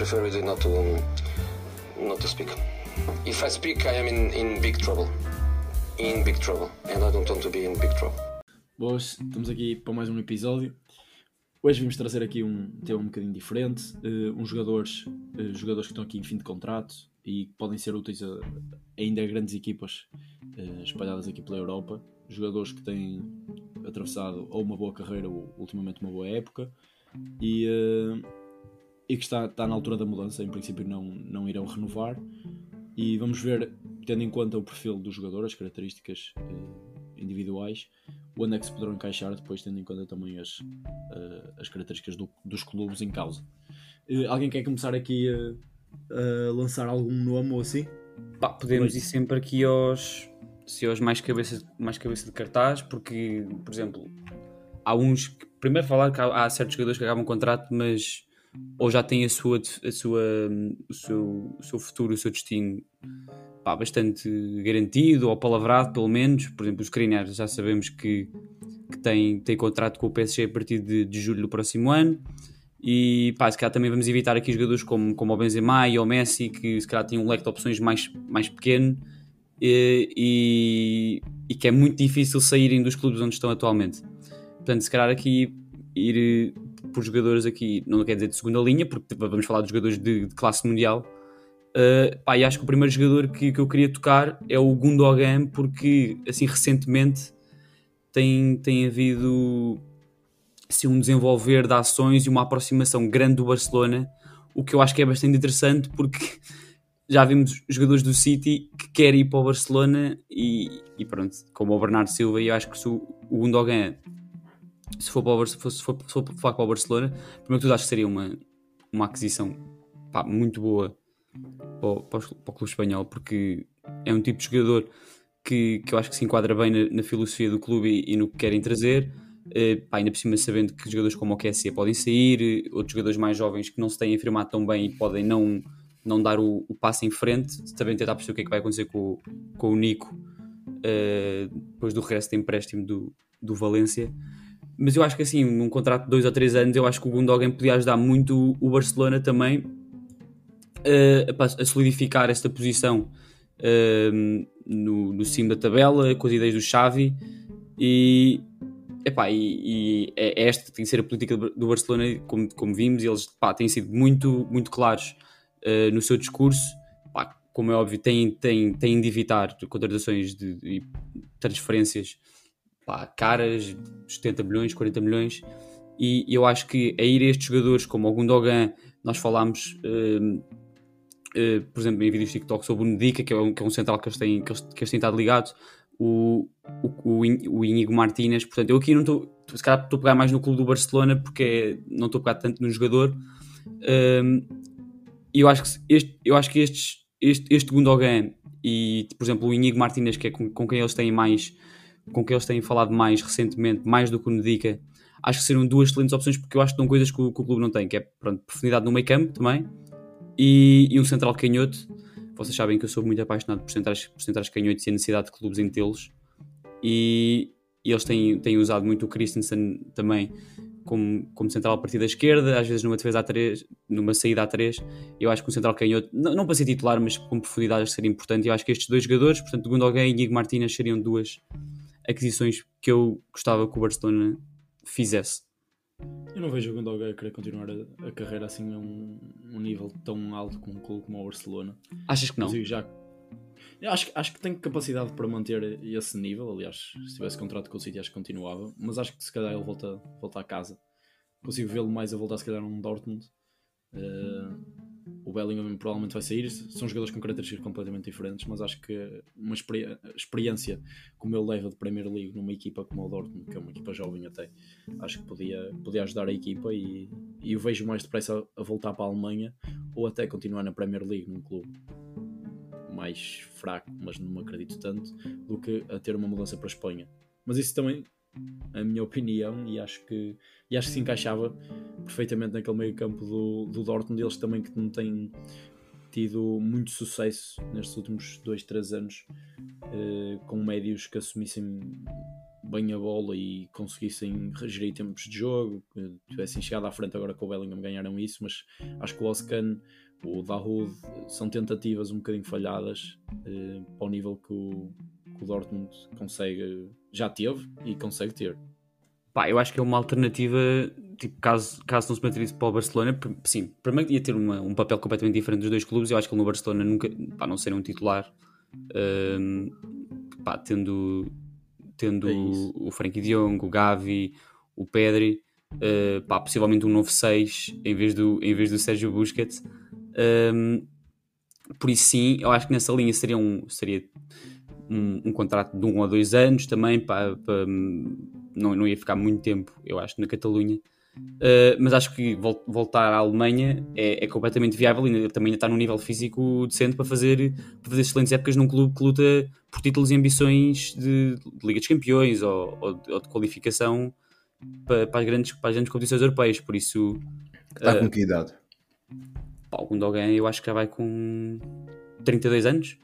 prefer not to not to speak. If I speak, I am in, in big trouble. In big trouble, and I don't want to be in big trouble. Boas, estamos aqui para mais um episódio. Hoje vamos trazer aqui um tema um bocadinho diferente. Uh, uns jogadores, uh, jogadores que estão aqui em fim de contrato e que podem ser úteis a, ainda a grandes equipas uh, espalhadas aqui pela Europa. Jogadores que têm atravessado ou uma boa carreira ou ultimamente uma boa época e, e que está, está na altura da mudança. Em princípio, não, não irão renovar. E vamos ver, tendo em conta o perfil do jogador, as características individuais, onde é que se poderão encaixar, depois tendo em conta também as, uh, as características do, dos clubes em causa. Uh, alguém quer começar aqui a, lançar algum nome ou assim? Pá, podemos ir sempre aqui aos, se aos mais cabeça, mais cabeça de cartaz, porque, por exemplo, há uns que, primeiro falar que há, há certos jogadores que acabam o contrato, mas ou já têm a sua, a sua, o, seu, o seu futuro, o seu destino pá, bastante garantido ou palavrado, pelo menos. Por exemplo, os Skriniar já sabemos que, que tem, tem contrato com o PSG a partir de, de julho do próximo ano. E pá, se calhar também vamos evitar aqui jogadores como, como o Benzema e o Messi, que se calhar têm um leque de opções mais, mais pequeno e, e, e que é muito difícil saírem dos clubes onde estão atualmente. Portanto, se calhar aqui ir por jogadores aqui, não quer dizer de segunda linha, porque vamos falar de jogadores de, de classe mundial, Uh, pá, e acho que o primeiro jogador que, que eu queria tocar é o Gundogan, porque assim recentemente tem, tem havido assim, um desenvolver de ações e uma aproximação grande do Barcelona, o que eu acho que é bastante interessante porque já vimos jogadores do City que querem ir para o Barcelona e, e pronto, como o Bernardo Silva, e eu acho que se o, o Gundogan se for, para o, se for, se for, se for para o Barcelona, primeiro que tudo acho que seria uma, uma aquisição pá, muito boa para o, para o, clube espanhol, porque é um tipo de jogador que, que eu acho que se enquadra bem na, na filosofia do clube e, e, no que querem trazer. Uh, pá, ainda por cima sabendo que jogadores como o QSC podem sair, outros jogadores mais jovens que não se têm afirmado tão bem e podem não, não dar o, o passo em frente, também tentar perceber o que é que vai acontecer com, com o Nico uh, depois do regresso de empréstimo do, do Valência. Mas eu acho que assim, num contrato de 2 ou 3 anos, eu acho que o Gundogan podia ajudar muito o Barcelona também uh, a solidificar esta posição uh, no, no cimo da tabela, com as ideias do Xavi e, epá, e, e é esta tem que ser a política do Barcelona, como, como vimos, eles epá, têm sido muito, muito claros uh, no seu discurso. Epá, como é óbvio, têm, têm, têm de evitar contratações de, de transferências epá, caras, 70 milhões, 40 milhões. E eu acho que a ir a estes jogadores como o Gundogan, nós falámos uh, uh, por exemplo, em vídeos TikTok sobre o Nedica, que é um, que é um central que eles têm, que eles, que eles têm estado ligados, o, o, o Inigo Martínez. Portanto, eu aqui não estou, se calhar estou a pegar mais no clube do Barcelona porque não estou a pegar tanto no jogador. Um, eu acho que, este, eu acho que estes, este, este Gundogan e, por exemplo, o Inigo Martínez, que é com, com quem eles têm mais com quem eles têm falado mais recentemente, mais do que o Nedica, acho que seriam duas excelentes opções porque eu acho que são coisas que o, que o clube não tem, que é pronto, profundidade no meio campo também e, e um central canhoto. Vocês sabem que eu sou muito apaixonado por centrais, por centrais canhotos e a necessidade de clubes em tê-los. E, e, eles têm, têm usado muito o Christensen também como, como central a partir da esquerda, às vezes numa defesa a 3, numa saída a 3. Eu acho que um central canhoto, não, não para ser titular, mas com profundidade seria importante. Eu acho que estes dois jogadores, portanto, Gundogan e Igor Martínez, seriam duas aquisições que eu gostava que o Barcelona fizesse. Eu não vejo o Gundogan querer continuar a, a, carreira assim a um, um, nível tão alto com um clube como o Barcelona. Achas que não? já, acho, acho que tem capacidade para manter esse nível. Aliás, se tivesse contrato com o City, acho que continuava. Mas acho que se calhar ele volta, volta a casa. Consigo vê-lo mais a voltar, se calhar, num Dortmund. Uh, o Bellingham provavelmente vai sair. São jogadores com características completamente diferentes, mas acho que uma experiência como ele leva de Premier League numa equipa como o Dortmund, que é uma equipa jovem até, acho que podia, podia ajudar a equipa e, e eu vejo mais depressa a voltar para a Alemanha ou até continuar na Premier League num clube mais fraco, mas não acredito tanto, do que a ter uma mudança para a Espanha. Mas isso também a minha opinião, e acho que, e acho que se encaixava perfeitamente naquele meio campo do, do Dortmund, eles também que não têm tido muito sucesso nestes últimos 2, 3 anos uh, com médios que assumissem bem a bola e conseguissem gerir tempos de jogo, que tivessem chegado à frente agora com o Bellingham ganharam isso, mas acho que o Oscan, o Dahoud são tentativas um bocadinho falhadas uh, para o nível que o, o Dortmund consegue, já teve e consegue ter. Pá, eu acho que é uma alternativa, tipo, caso, caso não se materialize para o Barcelona, sim, primeiro ia ter uma, um papel completamente diferente dos dois clubes, eu acho que ele no Barcelona nunca, pá, não ser um titular, um, pá, tendo, tendo é o Frankie de Jong, o Gavi, o Pedri, uh, pá, possivelmente um novo 6 em vez do, em vez do Sérgio Busquets, um, por isso sim, eu acho que nessa linha seria um, seria um, um contrato de um ou dois anos também, para, para não, não ia ficar muito tempo, eu acho, na Catalunha. Uh, mas acho que vol voltar à Alemanha é, é, completamente viável e também ainda está num nível físico decente para fazer, para fazer excelentes épocas num clube que luta por títulos e ambições de, de Liga dos Campeões ou, ou, de, ou de qualificação para, para, as grandes, para as grandes competições europeias. Por isso, está uh, com que idade? Pá, o Gundogan eu acho que já vai com 32 anos.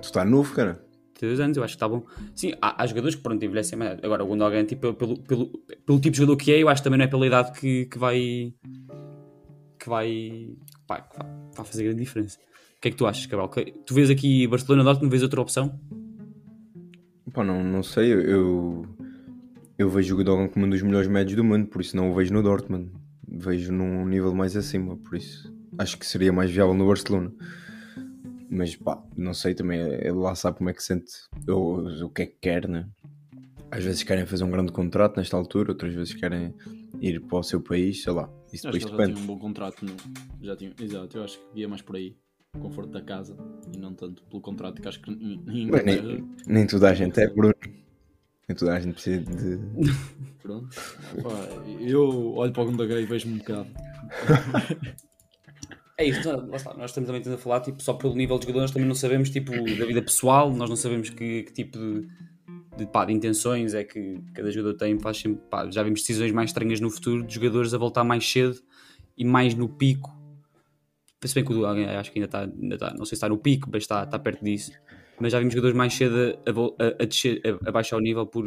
Tu está novo, cara. 32 anos, eu acho que está bom. Sim, há, há, jogadores que pronto, envelhecem mais. Agora, o Gundogan, tipo, pelo, pelo, pelo tipo de jogador que é, eu acho que também não é pela idade que, que vai. que vai. Pá, que vai, vai fazer grande diferença. O que é que tu achas, Cabral? Tu vês aqui Barcelona Dortmund, vês outra opção? Pá, não, não sei, eu, eu vejo o Gundogan como um dos melhores médios do mundo, por isso não o vejo no Dortmund. Vejo num nível mais acima, por isso acho que seria mais viável no Barcelona mas pá, não sei também, ele lá sabe como é que sente, ou o que é que quer, né? Às vezes querem fazer um grande contrato nesta altura, outras vezes querem ir para o seu país, sei lá. Isso depois acho que depende. já tinha um bom contrato, no... já tinha, exato, eu acho que ia mais por aí, o conforto da casa e não tanto pelo contrato que acho que nem, nem toda a gente é Bruno. Nem toda a gente precisa de. Pronto. Pá, eu olho para o Gundogan e vejo-me um bocado. É isso, nós estamos também a falar tipo, só pelo nível de jogadores, também não sabemos tipo, da vida pessoal, nós não sabemos que, que tipo de, de, pá, de, intenções é que cada jogador tem. Faz sempre, pá, já vimos decisões mais estranhas no futuro de jogadores a voltar mais cedo e mais no pico. Se bem que o acho que ainda está, ainda está, não sei se está no pico, mas está, está perto disso. Mas já vimos jogadores mais cedo a, a, a, descer, a, a baixar o nível por,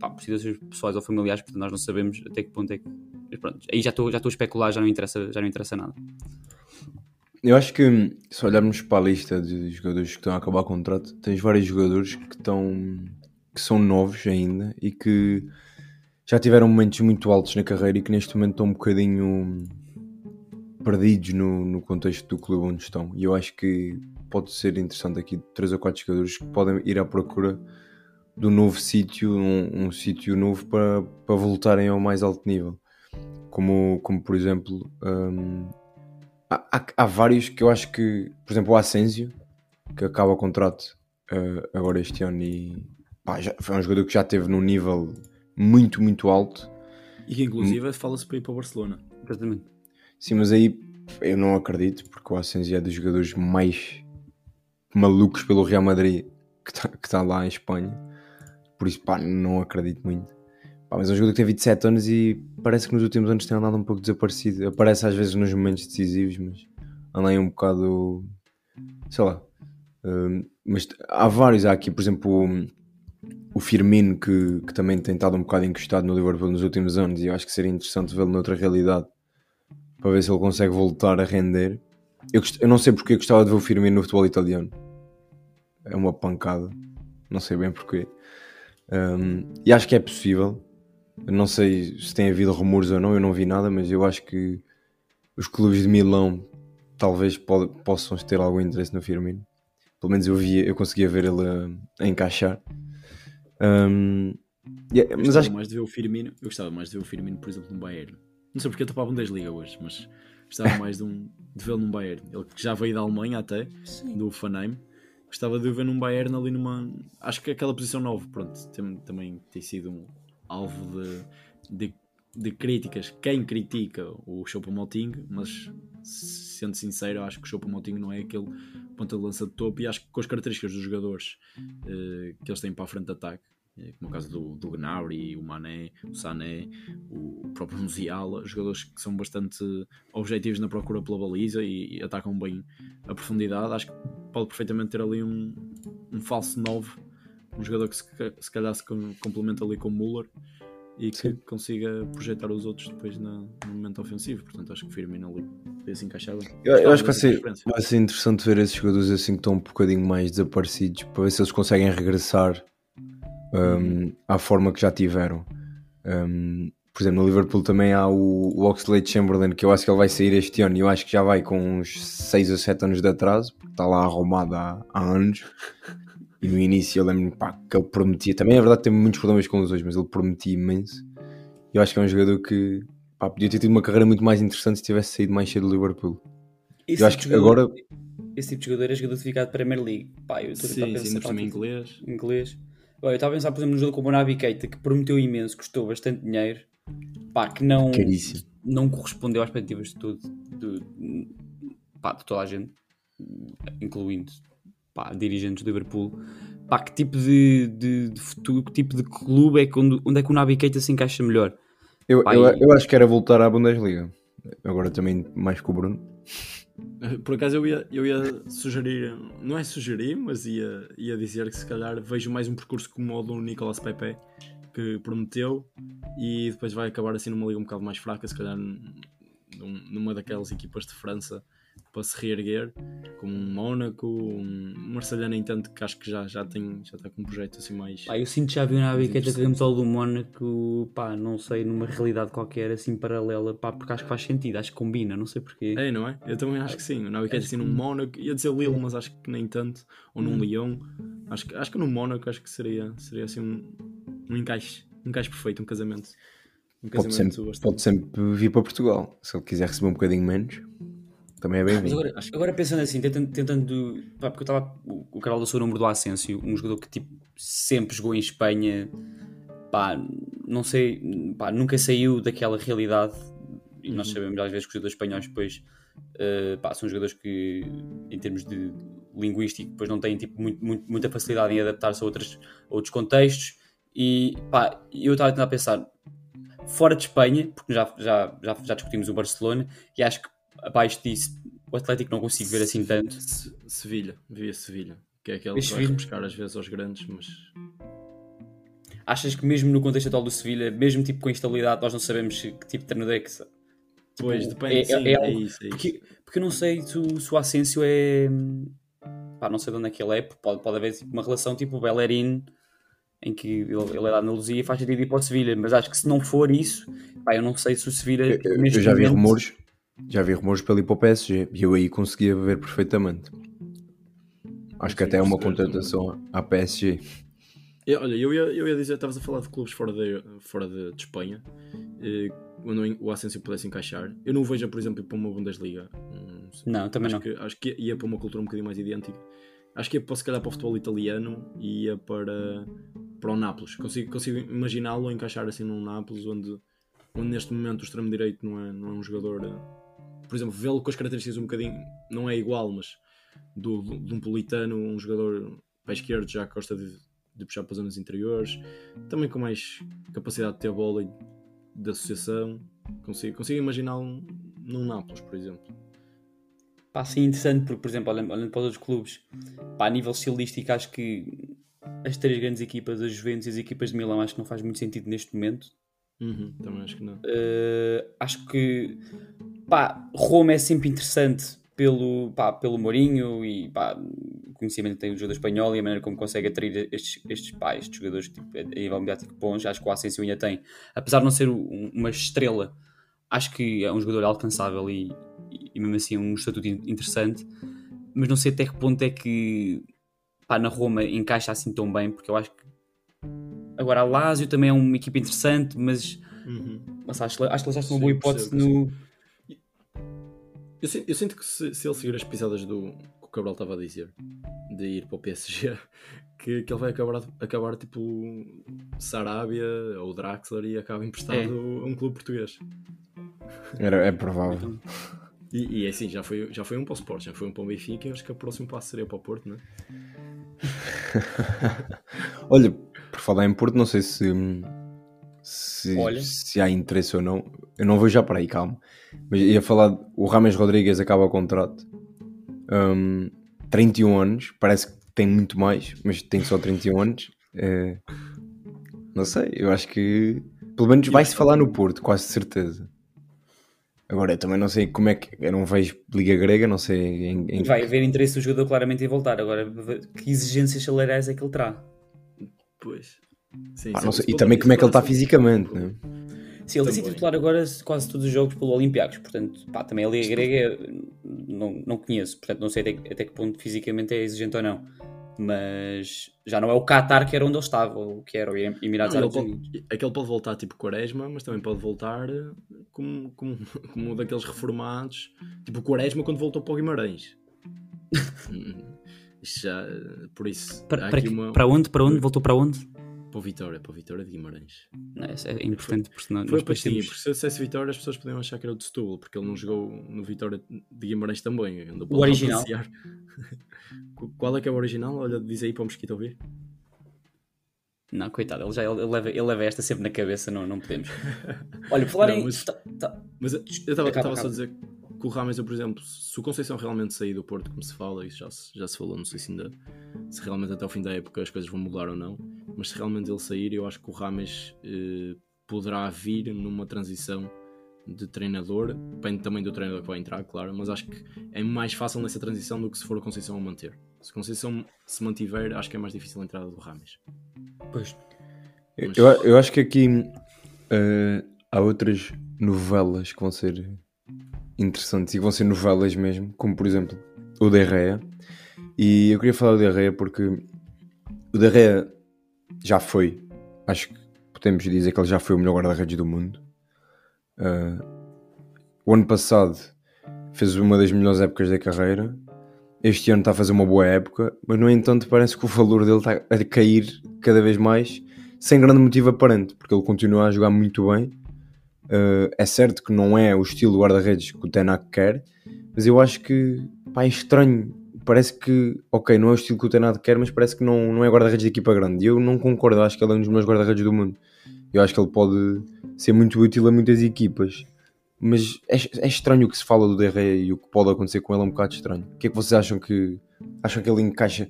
pá, por situações pessoais ou familiares, portanto nós não sabemos até que ponto é que. Mas pronto, aí já estou já a especular, já não interessa, já não interessa nada. Eu acho que se olharmos para a lista de jogadores que estão a acabar o contrato, tens vários jogadores que estão que são novos ainda e que já tiveram momentos muito altos na carreira e que neste momento estão um bocadinho perdidos no, no contexto do clube onde estão. E eu acho que pode ser interessante aqui três ou quatro jogadores que podem ir à procura do novo sítio, um, um sítio novo para, para voltarem ao mais alto nível. Como, como por exemplo, um, há, há, vários que eu acho que, por exemplo, o Asensio, que acaba o contrato uh, agora este ano e pá, já, foi um jogador que já esteve num nível muito, muito alto. E que inclusive fala-se para ir para o Barcelona. Exatamente. Sim, mas aí eu não acredito, porque o Asensio é dos jogadores mais malucos pelo Real Madrid que está tá lá em Espanha. Por isso, pá, não acredito muito. Pá, mas é um jogador que tem 27 anos e parece que nos últimos anos tem andado um pouco desaparecido. Aparece às vezes nos momentos decisivos, mas anda aí um bocado. sei lá. Uh, mas há vários. Há aqui, por exemplo, o, o Firmino, que, que também tem estado um bocado encostado no Liverpool nos últimos anos e eu acho que seria interessante vê-lo noutra realidade para ver se ele consegue voltar a render. Eu, eu não sei porque eu gostava de ver o Firmino no futebol italiano. É uma pancada. Não sei bem porquê. Um, e acho que é possível. Eu não sei se tem havido rumores ou não, eu não vi nada, mas eu acho que os clubes de Milão talvez pode, possam ter algum interesse no Firmino. Pelo menos eu via, eu conseguia ver ele a, a encaixar. Um, yeah, mas acho mais de ver o Firmino. Eu gostava mais de ver o Firmino, por exemplo, no Bayern. Não sei porque eu estou para a Bundesliga hoje, mas gostava mais de, um, de vê-lo num Bayern. Ele que já veio da Alemanha até, Sim. do Fanheim. Gostava de o ver num Bayern ali numa. Acho que aquela posição nova, pronto, tem, também tem sido um, alvo de, de, de críticas. Quem critica o Choupo-Moting, mas sendo sincero, acho que o Choupo-Moting não é aquele ponta de lança de topo e acho que com as características dos jogadores uh, que eles têm para a frente de ataque, eh, como o caso do, do Gnabry, o Mané, o Sané, o próprio Musiala, jogadores que são bastante objetivos na procura pela baliza e, e atacam bem a profundidade. Acho que pode perfeitamente ter ali um, um falso 9, um jogador que se, se calhar se com- complementa ali com o Müller e que Sim. consiga projetar os outros depois na- no momento ofensivo. Portanto, acho que o Firmino ali podia se encaixar bem. Eu, eu acho que vai ser, vai ser interessante ver esses jogadores assim que estão um bocadinho mais desaparecidos para ver se eles conseguem regressar um, à forma que já tiveram. Um, por exemplo, no Liverpool também há o, o Oxlade Chamberlain, que eu acho que ele vai sair este ano e eu acho que já vai com uns 6 ou 7 anos de atraso, porque está lá arrumado há, há anos. E no início eu lembro pá, que ele prometia, também é verdade que tem muitos problemas com lesões, mas ele prometia imenso. Eu acho que é um jogador que pá, podia ter tido uma carreira muito mais interessante se tivesse saído mais cedo do Liverpool. Esse Eu acho tipo que de jogador- agora Esse tipo de jogador é jogador certificado de Premier League. Pá, eu estou a Sim, em inglês. inglês. Olha, eu estava a pensar, por exemplo, num jogador como o Nabi Keita, que prometeu imenso, custou bastante dinheiro, pá, que não, caríssimo. não correspondeu às expectativas de, todo, de, pá, de toda a gente, incluindo pá, dirigentes do Liverpool. Pá, que tipo de, de, de futuro, que tipo de clube é que onde, onde é que o Nabi Keita se encaixa melhor? Eu, Pá, eu, e- eu acho que era voltar à Bundesliga. Agora também mais com o Bruno. Por acaso eu ia, eu ia sugerir, não é sugerir, mas ia, ia dizer que se calhar vejo mais um percurso como o do Nicolas Pepe, que prometeu, e depois vai acabar assim numa liga um bocado mais fraca, se calhar num- numa daquelas equipas de França para se reerguer, como um Mónaco, um Marselha nem tanto, que acho que já, já, tem, já está com um projeto assim mais... Pá, eu sinto que já vi o Nabi Mas Keita interessante. que camisola do Mónaco, pá, não sei, numa realidade qualquer assim paralela, pá, porque acho que faz sentido, acho que combina, não sei porquê. É, não é? Eu também acho que sim. O Navi Keita assim num Mónaco, ia dizer Lille, mas acho que nem tanto. Ou num Lyon. Acho que, acho que no Mónaco acho que seria, seria assim um, um encaixe. Um encaixe perfeito, um casamento. Um Pode casamento sempre, bastante. pode sempre vir para Portugal. Se ele quiser receber um bocadinho menos, também é bem-vindo. agora, agora pensando assim, tentando, tentando pá, porque eu estava. O, o Carol lançou o número do Asensio, um jogador que tipo, sempre jogou em Espanha, pá, não sei, pá, nunca saiu daquela realidade. E nós sabemos às vezes que os jogadores espanhóis depois eh, pá, são jogadores que, em termos de linguístico, depois não têm tipo, muito, muito- muita facilidade em adaptar-se a, outras, a outros contextos. E pá, eu estava a tentar pensar, fora de Espanha, porque já, já, já, já discutimos o Barcelona, e acho que abaixo disso o Atlético não consigo ver assim tanto. Se- Sevilha, via Sevilha. Que é aquele que vai buscar às vezes aos grandes, mas Achas que mesmo no contexto atual do Sevilha, mesmo tipo com instabilidade, nós não sabemos que tipo de treinador é que. Tipo, depende. é- sim, é é, algo- isso, é isso. Porque, porque eu não sei se o, se o Asensio é. Pá, não sei de onde é que ele é, porque pode, pode haver tipo, uma relação tipo o Bellerin, em que ele, ele é da Andaluzia e faz sentido ir para o Sevilha, mas acho que se não for isso, pá, eu não sei se o Sevilha. Eu, eu- já vi momento- rumores, já vi rumores para ir para o PSG e eu aí conseguia ver perfeitamente. Acho que Sim, até é uma contratação à PSG. Eu- olha, eu ia, eu ia dizer, estavas a falar de clubes fora de, fora de, de Espanha, eh, onde o Asensio pudesse encaixar. Eu não o vejo, por exemplo, ir para uma Bundesliga. Hum, Não, também acho não. Que, acho que ia para uma cultura um bocadinho mais idêntica. Acho que ia para, se calhar para o futebol italiano e ia para, para o Nápoles. Consigo, consigo imaginá-lo encaixar assim num Nápoles, onde, onde neste momento o extremo-direito não é, não é um jogador. Por exemplo, vê-lo com as características um bocadinho, não é igual, mas do, do- de um politano, um jogador para a esquerda já que gosta de, de puxar para as zonas interiores, também com mais capacidade de ter bola e de associação. Consigo, consigo imaginá-lo num Nápoles, por exemplo. Pá, sim, interessante, porque, por exemplo, olhando, olhando para os outros clubes, pá, a nível estilístico, acho que as três grandes equipas, as Juventus e as equipas de Milão, acho que não faz muito sentido neste momento. Uhum, também acho que não. Uh, acho que pá, Roma é sempre interessante pelo, pá, pelo Mourinho e pá, o conhecimento que tem do jogador espanhol e a maneira como consegue atrair estes, estes, pá, estes jogadores tipo, a nível mediático bons. Acho que o Asensio ainda tem, apesar de não ser um- uma estrela, acho que é um jogador alcançável e, e, mesmo assim um estatuto in- interessante. Mas não sei até que ponto é que pá, na Roma encaixa assim tão bem, porque eu acho que agora a Lazio também é uma equipa interessante, mas Uhum. mas acho, acho que eles acham uma boa hipótese no. Eu, eu sinto que se, se ele seguir as pisadas do que o Cabral estava a dizer, de ir para o PSG, que, que ele vai acabar, acabar tipo Sarabia ou Draxler e acaba emprestado É. a um clube português. Era, é provável. E, e é assim, já foi, já foi um para o Sport, já foi um para o Benfica e acho que o próximo passo seria para o Porto, não é? Olha, por falar em Porto, não sei se, se, Olha. se há interesse ou não. Eu não vou já para aí, calma. Mas ia falar, o Rames Rodrigues acaba o contrato. Hum, 31 anos, parece que tem muito mais, mas tem só 31 anos. É, não sei, eu acho que pelo menos vai-se falar no Porto, quase certeza. Agora, eu também não sei como é que. Eu não vejo Liga Grega, não sei em, em- Vai haver interesse do jogador claramente em voltar. Agora, que exigências salariais é que ele terá? Pois. Sim, pá, sim, não sei. E também isso como é que ele está fisicamente, né? Sim, ele tem sido titular agora quase todos os jogos pelo Olympiacos, portanto, pá, também a Liga Grega não, não conheço, portanto não sei até, que- até que ponto fisicamente é exigente ou não. Mas já não é o Qatar que era onde ele estava, ou que era o Emirados ele Árabes Unidos. pode, é que ele pode voltar tipo Quaresma, mas também pode voltar eh, como, como, como um daqueles reformados, tipo Quaresma quando voltou para o Guimarães. Hum, já, eh, por isso, Para, para, uma, para onde? Para onde? Voltou para onde? Para o Vitória, para o Vitória de Guimarães. Não, é importante porque senão Foi para sim, temos- porque se eu dissesse Vitória as pessoas podiam achar que era o de Setúbal, porque ele não jogou no Vitória de Guimarães também. andou para O original. Qual é que é o original? Olha, diz aí para o Mosquito ouvir. Não, coitado, ele, já, ele, leva, ele leva esta sempre na cabeça, não, não podemos. Olha, falar Não, em. mas- tá- tá- Mas eu estava só a dizer que o Rames, eu, por exemplo, se o Conceição realmente sair do Porto, como se fala, isso já se, já se falou, não sei se ainda se realmente até ao fim da época as coisas vão mudar ou não, mas se realmente ele sair, eu acho que o Rames eh, poderá vir numa transição de treinador, depende também do treinador que vai entrar, claro, mas acho que é mais fácil nessa transição do que se for o Conceição a manter. Se o Conceição se mantiver, acho que é mais difícil a entrada do Rames. Pois. Eu, Mas- eu, eu acho que aqui eh, há outras novelas que vão ser interessantes e que vão ser novelas mesmo, como por exemplo o Derreia. E eu queria falar do Derreia porque o Derreia já foi, acho que podemos dizer que ele já foi o melhor guarda-redes do mundo. Eh, o ano passado fez uma das melhores épocas da carreira. Este ano está a fazer uma boa época, mas no entanto parece que o valor dele está a cair cada vez mais, sem grande motivo aparente, porque ele continua a jogar muito bem. Uh, é certo que não é o estilo de guarda-redes que o Tenac quer, mas eu acho que pá, é estranho. Parece que, ok, não é o estilo que o Tenac quer, mas parece que não, não é guarda-redes de equipa grande. E eu não concordo, acho que ele é um dos melhores guarda-redes do mundo. Eu acho que ele pode ser muito útil a muitas equipas. Mas é, é estranho o que se fala do Derré e o que pode acontecer com ele é um bocado estranho. O que é que vocês acham que acham que ele encaixa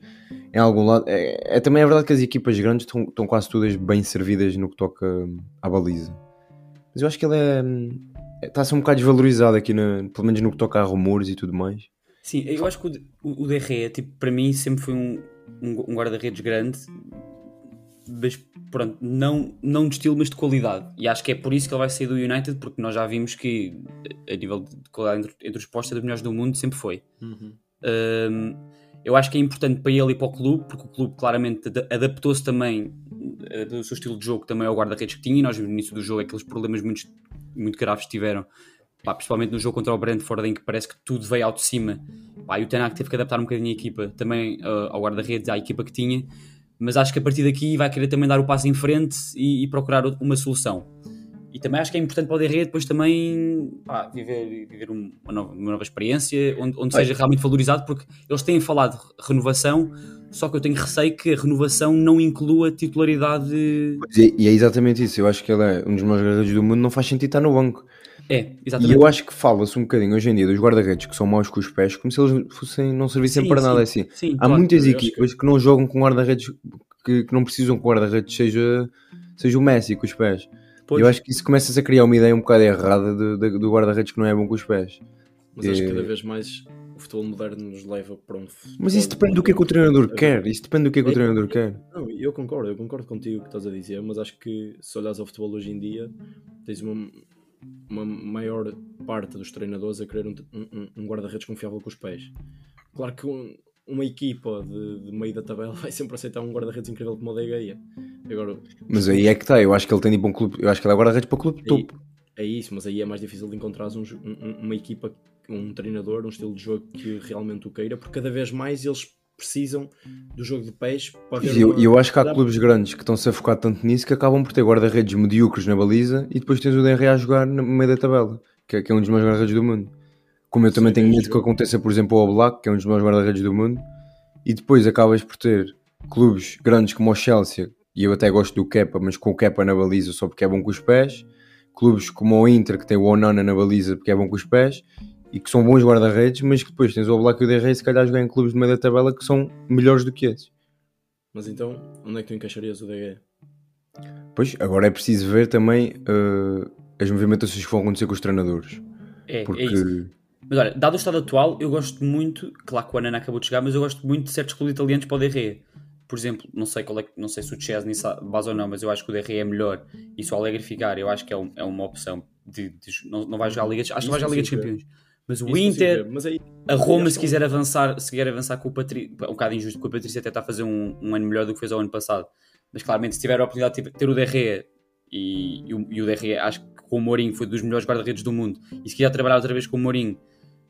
em algum lado? É, é- também é verdade que as equipas grandes estão, estão quase todas bem servidas no que toca à baliza. Mas eu acho que ele é, hum, é- está a ser um bocado desvalorizado aqui, na, pelo menos no que toca a rumores e tudo mais. Sim, eu acho que o, o, DRE, tipo, para mim, sempre foi um, um, um guarda-redes grande, mas pronto, não, não de estilo, mas de qualidade. E acho que é por isso que ele vai sair do United, porque nós já vimos que, a nível de qualidade entre, entre os postos, é dos melhores do mundo, sempre foi. Um, eu acho que é importante para ele e para o clube, porque o clube claramente ad- adaptou-se também eh, do seu estilo de jogo também ao guarda-redes que tinha, e nós vimos no início do jogo aqueles problemas muito, muito graves que tiveram, pá, principalmente no jogo contra o Brentford, em que parece que tudo veio ao de cima, pá, e o Tenac teve que adaptar um bocadinho a equipa também eh, ao guarda-redes, à equipa que tinha, mas acho que a partir daqui vai querer também dar o passo em frente e, e procurar uma solução. E também acho que é importante para o DRE depois também pá, viver, viver um- uma, nova, uma nova experiência onde, onde seja realmente valorizado, porque eles têm falado de renovação, só que eu tenho receio que a renovação não inclua titularidade. E, e é exatamente isso. Eu acho que ele é um dos melhores guarda-redes do mundo, não faz sentido estar no banco. É, E exatamente. eu acho que fala-se um bocadinho hoje em dia dos guarda-redes que são maus com os pés, como se eles fossem, não servissem Sim, para sim. nada assim. Sim, Há claro. muitas equipas que... não jogam com guarda-redes que, que não precisam que o guarda-redes seja, seja o Messi com os pés. Pois, Eu acho que isso começa a criar uma ideia um bocado errada do, do, do guarda-redes que não é bom com os pés. mas acho que cada vez mais o futebol moderno nos leva para um Mas isso futebol depende do que é que o treinador moderno. quer. Isso depende do que é que o É, treinador quer. Não, eu concordo, eu concordo contigo o que estás a dizer, mas acho que se olhares ao futebol hoje em dia, tens uma, uma maior parte dos treinadores a querer um, um- um guarda-redes confiável com os pés. Claro que um- uma equipa de, de meio da tabela vai sempre aceitar um guarda-redes incrível como o da Gaia. Agora, Mas aí é que está. Eu acho que ele tem tipo um clube. Eu acho que ele é guarda-redes para o clube de topo. é isso, mas aí é mais difícil de um- um- uma equipa, um treinador, um estilo de jogo que realmente o queira, porque cada vez mais eles precisam do jogo de pés E eu, uma- eu acho que há clubes grandes que estão-se a focar tanto nisso que acabam por ter guarda-redes medíocres na baliza e depois tens o DRA a jogar no meio da tabela, que é, que é um dos melhores guarda-redes do mundo. Como eu também Sim, tenho é medo que aconteça, por exemplo, ao Black, que é um dos melhores guarda-redes do mundo, e depois acabas por ter clubes grandes como o Chelsea, e eu até gosto do Kepa, mas com o Kepa na baliza só porque é bom com os pés. Clubes como o Inter, que tem o Onana na baliza porque é bom com os pés e que são bons guarda-redes, mas que depois tens o Black e o Derrey, se calhar jogam em clubes de meio da tabela que são melhores do que esses. Mas então, onde é que tu encaixarias o DG? Pois, agora é preciso ver também uh, as movimentações que vão acontecer com os treinadores. É, Porque é isso. Mas olha, dado o estado atual, eu gosto muito, claro que o Anana acabou de chegar, mas eu gosto muito de certos clubes italianos para o DRE. Por exemplo, não sei, qual é, não sei se o Chesney base ou não, mas eu acho que o DRE é melhor. E se o Alegre ficar, eu acho que é, um, é uma opção. De, de, não, não vai jogar a Liga, acho que vai jogar a Liga dos Campeões. Mas o Isso Inter, mas aí, a Roma, se quiser avançar, se quiser avançar com o Patrício, um bocado injusto, porque o Patrício até está a fazer um, um ano melhor do que fez ao ano passado. Mas claramente, se tiver a oportunidade de ter o DRE e, e, o, e o DRE, acho que com o Mourinho foi dos melhores guarda-redes do mundo, e se quiser trabalhar outra vez com o Mourinho,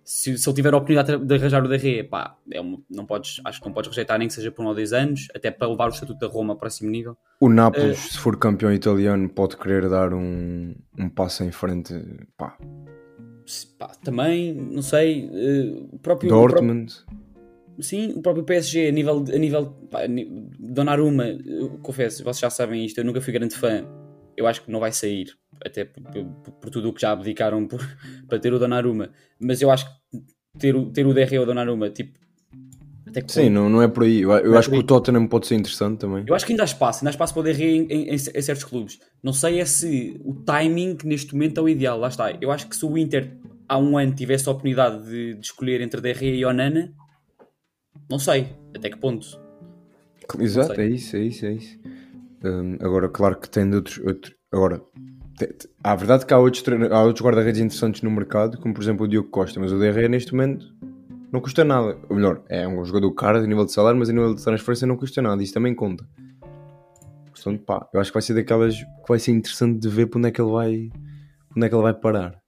se, se ele tiver a oportunidade de arranjar o DRE, pá, é uma, não podes, acho que não podes rejeitar nem que seja por um ou dois anos, até para levar o estatuto da Roma ao próximo nível. O Nápoles, se for campeão italiano, pode querer dar um, um passo em frente. Pá. Pá, também, não sei, eh, o próprio... Dortmund. o próprio- sim, o próprio PSG, a nível, a nível pá, Donnarumma, confesso, vocês já sabem isto, eu nunca fui grande fã, eu acho que não vai sair, até por, por- por tudo o que já abdicaram por- para ter o Donnarumma, mas eu acho que ter o, ter o DRE ou o Donnarumma, tipo, até que Sim, não, não é por aí. Eu, eu é acho que o Tottenham pode ser interessante também. Eu acho que ainda há espaço, ainda há espaço para o DRE em, em- em certos clubes. Não sei é se o timing neste momento é o ideal, lá está. Eu acho que se o Inter há um ano tivesse a oportunidade de, de escolher entre DRE e Onana, não sei até que ponto. Exato, é isso, é isso, é isso. Hum, agora, claro que tem de outros. outro- agora, há verdade que há outros, há outros guarda-redes interessantes no mercado, como por exemplo o Diogo Costa, mas o DRE neste momento não custa nada. Ou melhor, é um jogador caro a nível de salário, mas a nível de transferência não custa nada. Isso também conta. Portanto, pá, eu acho que vai ser daquelas que vai ser interessante de ver para onde é que ele vai, onde é que ele vai parar.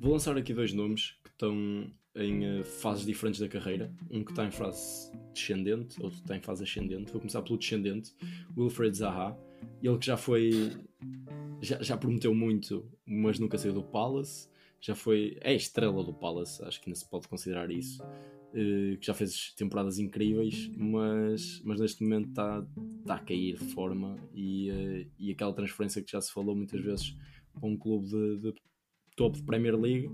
Vou lançar aqui dois nomes que estão em eh, fases diferentes da carreira. Um que está em fase descendente, outro que está em fase ascendente. Vou começar pelo descendente, Wilfred Zaha. Ele que já foi. Já, já prometeu muito, mas nunca saiu do Palace. Já foi. É a estrela do Palace, acho que ainda se pode considerar isso. eh, que já fez temporadas incríveis, mas, mas neste momento está está a cair de forma. E, eh, e aquela transferência que já se falou muitas vezes para um clube de, de topo de Premier League.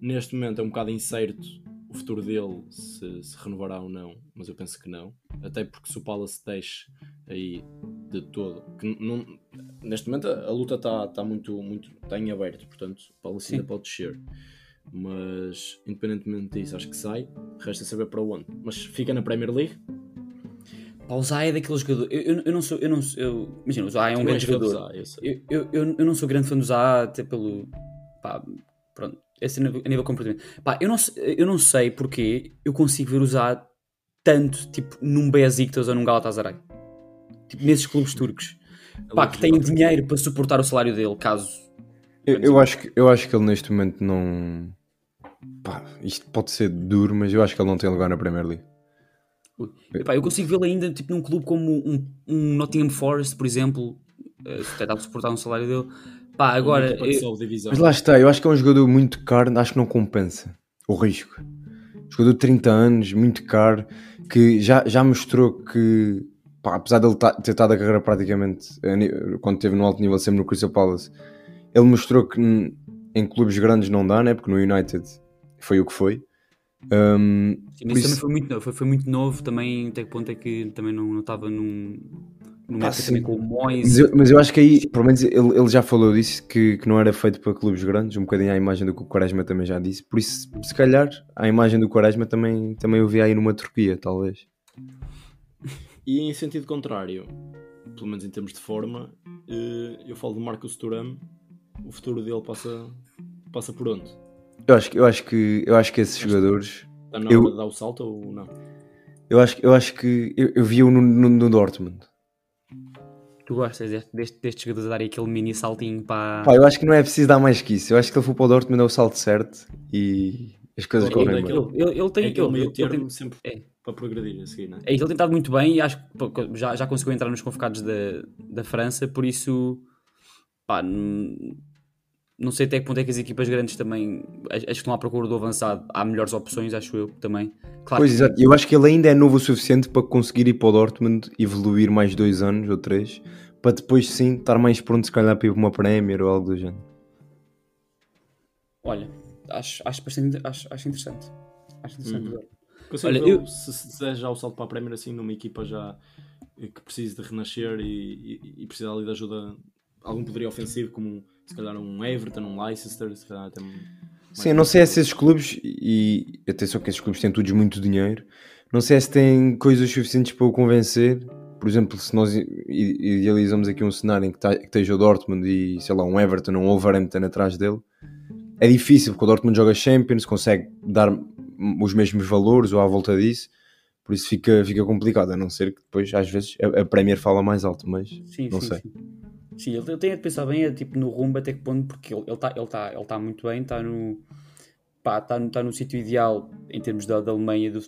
Neste momento é um bocado incerto o futuro dele, se, se renovará ou não, mas eu penso que não. Até porque se o Palace deixe aí de todo, que não, neste momento a, a luta está tá muito, muito tá em aberto, portanto o Palace ainda Sim. pode descer. Mas independentemente disso, acho que sai. Resta saber para onde. Mas fica na Premier League. Zaha é daquele jogador. Eu, eu, eu não sou. Eu não, sou- eu, imagina, o Zaha é um grande jogador. Eu. Eu, eu, não sou grande fã do Zaha, até pelo. Pá, pronto. Esse nível, a nível comportamento. Pá, eu não, sei- eu não sei porque eu consigo ver Zaha tanto, tipo, num Besiktas ou num Galatasaray. Tipo, nesses clubes turcos. Pá, que têm dinheiro para suportar o salário dele, caso. Eu, eu acho que, eu acho que ele neste momento não. Pá, isto pode ser duro, mas eu acho que ele não tem lugar na Premier League. Pá, eu consigo vê-lo ainda, tipo, num clube como um, um Nottingham Forest, por exemplo, eh, se tentar suportar um salário dele. Pá, agora. Eu-. Mas lá está, eu acho que é um jogador muito caro, acho que não compensa o risco. Jogador de 30 anos, muito caro, que já, já mostrou que, pá, apesar de ele ter estado a carreira praticamente, quando esteve no alto nível, sempre no Crystal Palace, ele mostrou que em clubes grandes não dá, né? Porque no United foi o que foi. Um, Sim, mas isso- também foi muito novo, foi, foi muito novo também, até que ponto é que também não não estava num, o. Mas eu, mas eu acho que aí, pelo menos ele, ele já falou disso, que, que não era feito para clubes grandes, um bocadinho à imagem do que o Quaresma também já disse. Por isso, se calhar, a imagem do Quaresma também, também eu vi aí numa Turquia, talvez. E em sentido contrário, pelo menos em termos de forma, eh, eu falo do Marcos Thuram, o futuro dele passa, passa por onde? Eu acho, que- eu acho que eu acho que esses jogadores, Está na Eu- hora de dar o salto ou não? eu acho, eu acho que eu, eu vi-o no, no, no Dortmund. Tu gostas deste, deste, destes jogadores a darem aquele mini saltinho para. Pá, eu acho que não é preciso dar mais que isso. Eu acho que ele foi para o Dortmund é o salto certo e as coisas Ele- correm ele- bem. ele, ele, ele tem É aquele ele- meio ele termo sempre é. para progredir a seguir, não é? É ele tem estado muito bem e acho que já, já conseguiu entrar nos convocados da, da França, por isso, pá, não sei até que ponto é que as equipas grandes também, as, as que estão à procura do avançado, há melhores opções, acho eu também. Claro Pois, que exato. Eu acho que ele ainda é novo o suficiente para conseguir ir para o Dortmund, evoluir mais dois anos ou três, para depois sim estar mais pronto, se calhar, para ir para uma Premier ou algo do género. Olha, acho, acho bastante acho, acho interessante. Acho interessante. Consigo Olha, eu- se, se der já o salto para a Premier assim numa equipa já que precise de renascer e, e, e precisa ali de ajuda algum poderio ofensivo como se calhar um Everton, um Leicester, se calhar até Sim, eu não sei se esses clubes, e atenção que esses clubes têm todos muito dinheiro, não sei se têm coisas suficientes para o convencer. Por exemplo, se nós idealizamos aqui um cenário em que, tá- que esteja o Dortmund e, sei lá, um Everton ou um Wolverhampton atrás dele, é difícil porque o Dortmund joga Champions, consegue dar os mesmos valores ou à volta disso, por isso fica, fica complicado, a não ser que depois, às vezes, a, a Premier fala mais alto, mas Sim, não sim, sei. sim. Sim, ele, tem de pensar bem é, tipo, no rumo até que ponto, porque ele está ele tá, ele tá muito bem, está no, pá, tá no, tá no sítio ideal em termos da, da Alemanha do,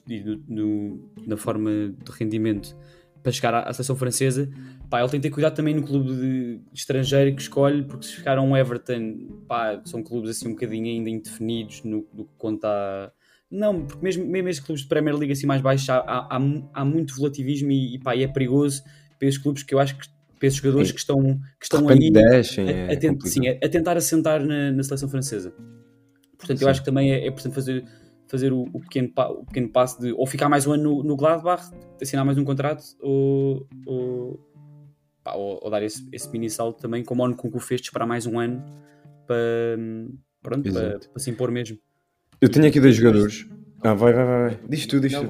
do, na forma de rendimento para chegar à, à seleção francesa. Pá, ele tem de ter cuidado também no clube de, estrangeiro que escolhe, porque se ficar um Everton, pá, são clubes assim um bocadinho ainda indefinidos no, no que conta a... Não, porque mesmo, mesmo esses clubes de Premier League assim mais baixos há, há, há mu- há muito relativismo e, e, pá, e é perigoso para esses clubes que eu acho que para esses jogadores que estão, que estão aí descem, a, é a tent- complicado. sim, a, a tentar assentar na, na seleção francesa. Portanto, eu Sim. acho que também é, é importante fazer, fazer o, o pequeno, pa- o pequeno passo de ou ficar mais um ano no, no Gladbach, assinar mais um contrato, ou, ou, pá, ou- ou dar esse, esse mini salto também, como o Nkunku fez, de esperar mais um ano para, pronto, para, para se impor mesmo. Eu tenho aqui dois jogadores. Ah, vai, vai, vai. Diz tu, diz tu.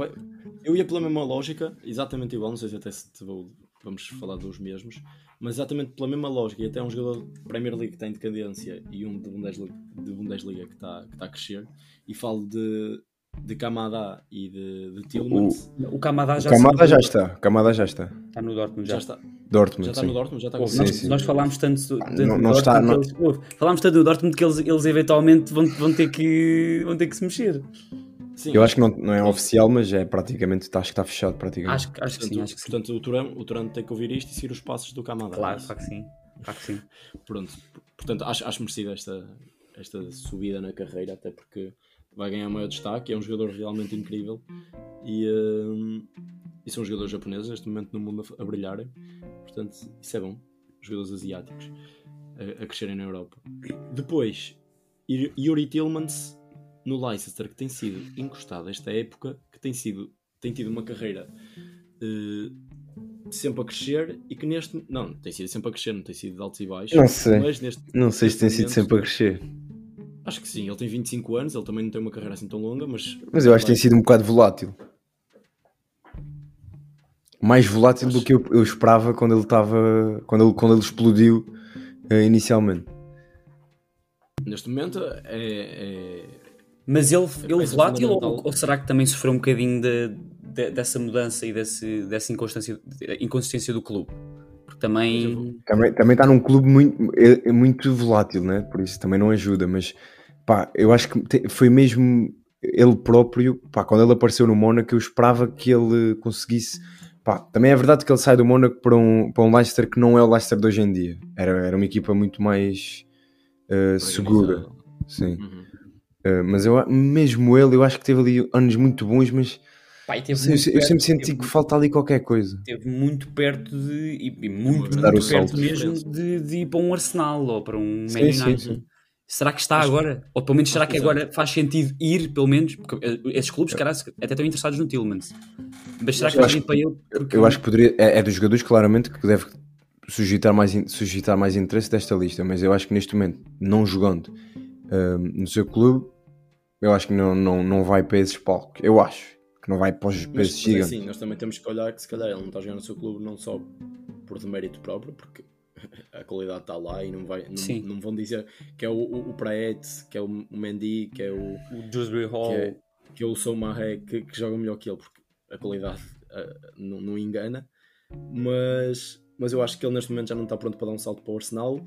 Eu ia pela mesma lógica, exatamente igual, não sei se até se te vou- vamos falar dos mesmos, mas exatamente pela mesma lógica, e até um jogador de Premier League que está em decadência e um de Bundesliga, de Bundesliga que, está, que está a crescer, e falo de, de Kamada e de, de Tillmans, O Kamada O já, Kamada saiu- já está. O Kamada já está. está no Dortmund. Já, já está, Dortmund, já está sim. no Dortmund, já está com nós, sim. nós falámos tanto, do- tanto não- do não está- Dortmund não- que eles, ouve, falámos tanto do Dortmund que eles, eles eventualmente vão, vão, ter que, vão ter que se mexer. Sim, Eu acho que não, não é oficial, mas é praticamente, acho que está fechado praticamente. Acho, que- acho que portanto, sim, acho que sim. portanto o, Turan, o Turan tem que ouvir isto e seguir os passos do Kamada. Claro, é isso? claro que sim. Claro que sim. Pronto, portanto, acho, acho merecido esta, esta subida na carreira, até porque vai ganhar maior destaque, é um jogador realmente incrível e, hum, e são jogadores japoneses neste momento no mundo a, a brilharem, portanto, isso é bom, jogadores asiáticos a, a crescerem na Europa. Depois, Yuri Yuri Tillmans no Leicester, que tem sido encostado esta época, que tem, sido, tem tido uma carreira eh, sempre a crescer e que neste. Não, tem sido sempre a crescer, não tem sido de altos e baixos. Não sei. Neste, Não sei se tem sido sempre a crescer. Acho que sim, ele tem 25 anos, ele também não tem uma carreira assim tão longa, mas. Mas eu acho que tem sido um bocado volátil. Mais volátil do que eu, eu esperava quando ele estava. Quando ele, quando ele explodiu eh, inicialmente. Neste momento é. é- Mas ele, ele peça volátil ou, ou será que também sofreu um bocadinho de, de- dessa mudança e desse, dessa inconstância, inconsistência do clube? Porque também. Também, também está num clube muito, é- é muito volátil, né? Por isso também não ajuda. Mas pá, eu acho que te- foi mesmo ele próprio. Pá, quando ele apareceu no Mónaco, eu esperava que ele conseguisse. Pá, também é verdade que ele sai do Mónaco para um, para um Leicester que não é o Leicester de hoje em dia. Era, era uma equipa muito mais eh, segura. Sim. Uhum. Eh, mas eu, mesmo ele, eu acho que teve ali anos muito bons, mas e eu, teve eu muito sei- eu perto- sempre senti teve- que falta ali qualquer coisa. Esteve muito perto de. E, e muito, muito perto salto. mesmo de, de ir para um Arsenal ou para um Sim, Man sim, United. sim. Será que está agora? Ou pelo menos será que que agora faz sentido ir, pelo menos? Porque eh, esses clubes, cara, até estão interessados no Tillmans. Mas será que acho ir para ele? Porque Eu acho que poderia. É, é dos jogadores, claramente, que deve suscitar mais, suscitar mais interesse desta lista, mas eu acho que neste momento, não jogando ahm, no seu clube, eu acho que não, não, não vai para esses palcos. Eu acho que não vai para os Mas, é gigantes. assim, nós também temos que olhar que se calhar ele não está jogando no seu clube não só por demérito próprio, porque a qualidade está lá e não, vai, Sim. não, não vão dizer que é o, o, o Praet, que é o Mendy, que é o, o Dewsbury Hall. que é, que é o Soumaré que, que joga melhor que ele, porque a qualidade ah, não, não engana. Mas, mas eu acho que ele neste momento já não está pronto para dar um salto para o Arsenal,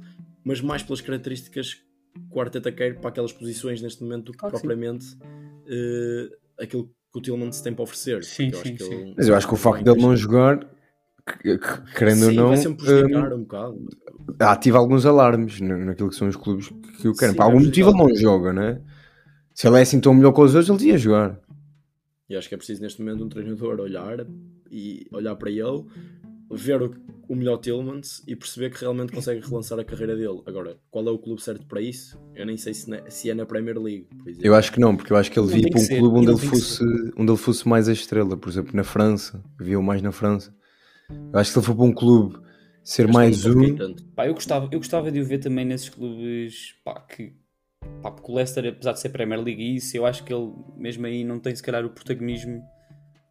mas mais pelas características que o Arteta quer para aquelas posições neste momento do que Claro sim. propriamente eh, aquilo que o Tillmans tem para oferecer. Sim, porque eu acho sim, que sim. ele- Mas eu acho que o facto dele não jogar, que- que- querendo Sim, ou não, prejudicar ahm, um bocado. ativa alguns alarmes na- naquilo que são os clubes que o querem. Sim, Por algum vai motivo ele não joga, né? Se ele é assim tão melhor que os outros, ele devia jogar. E acho que é preciso neste momento um treinador olhar e olhar para ele, ver o, o melhor Tillmans e perceber que realmente consegue relançar a carreira dele. Agora, qual é o clube certo para isso? Eu nem sei se, na- se é na Premier League, por exemplo. Eu acho que não, porque eu acho que ele Não via para um clube onde ele, fosse, onde ele fosse mais a estrela, por exemplo, na França, viu mais na França. Eu acho que se ele for para um clube ser mais um. Pá, eu gostava, eu gostava de o ver também nesses clubes pá, que pá, porque o Leicester, apesar de ser Premier League e isso, eu acho que ele mesmo aí não tem se calhar o protagonismo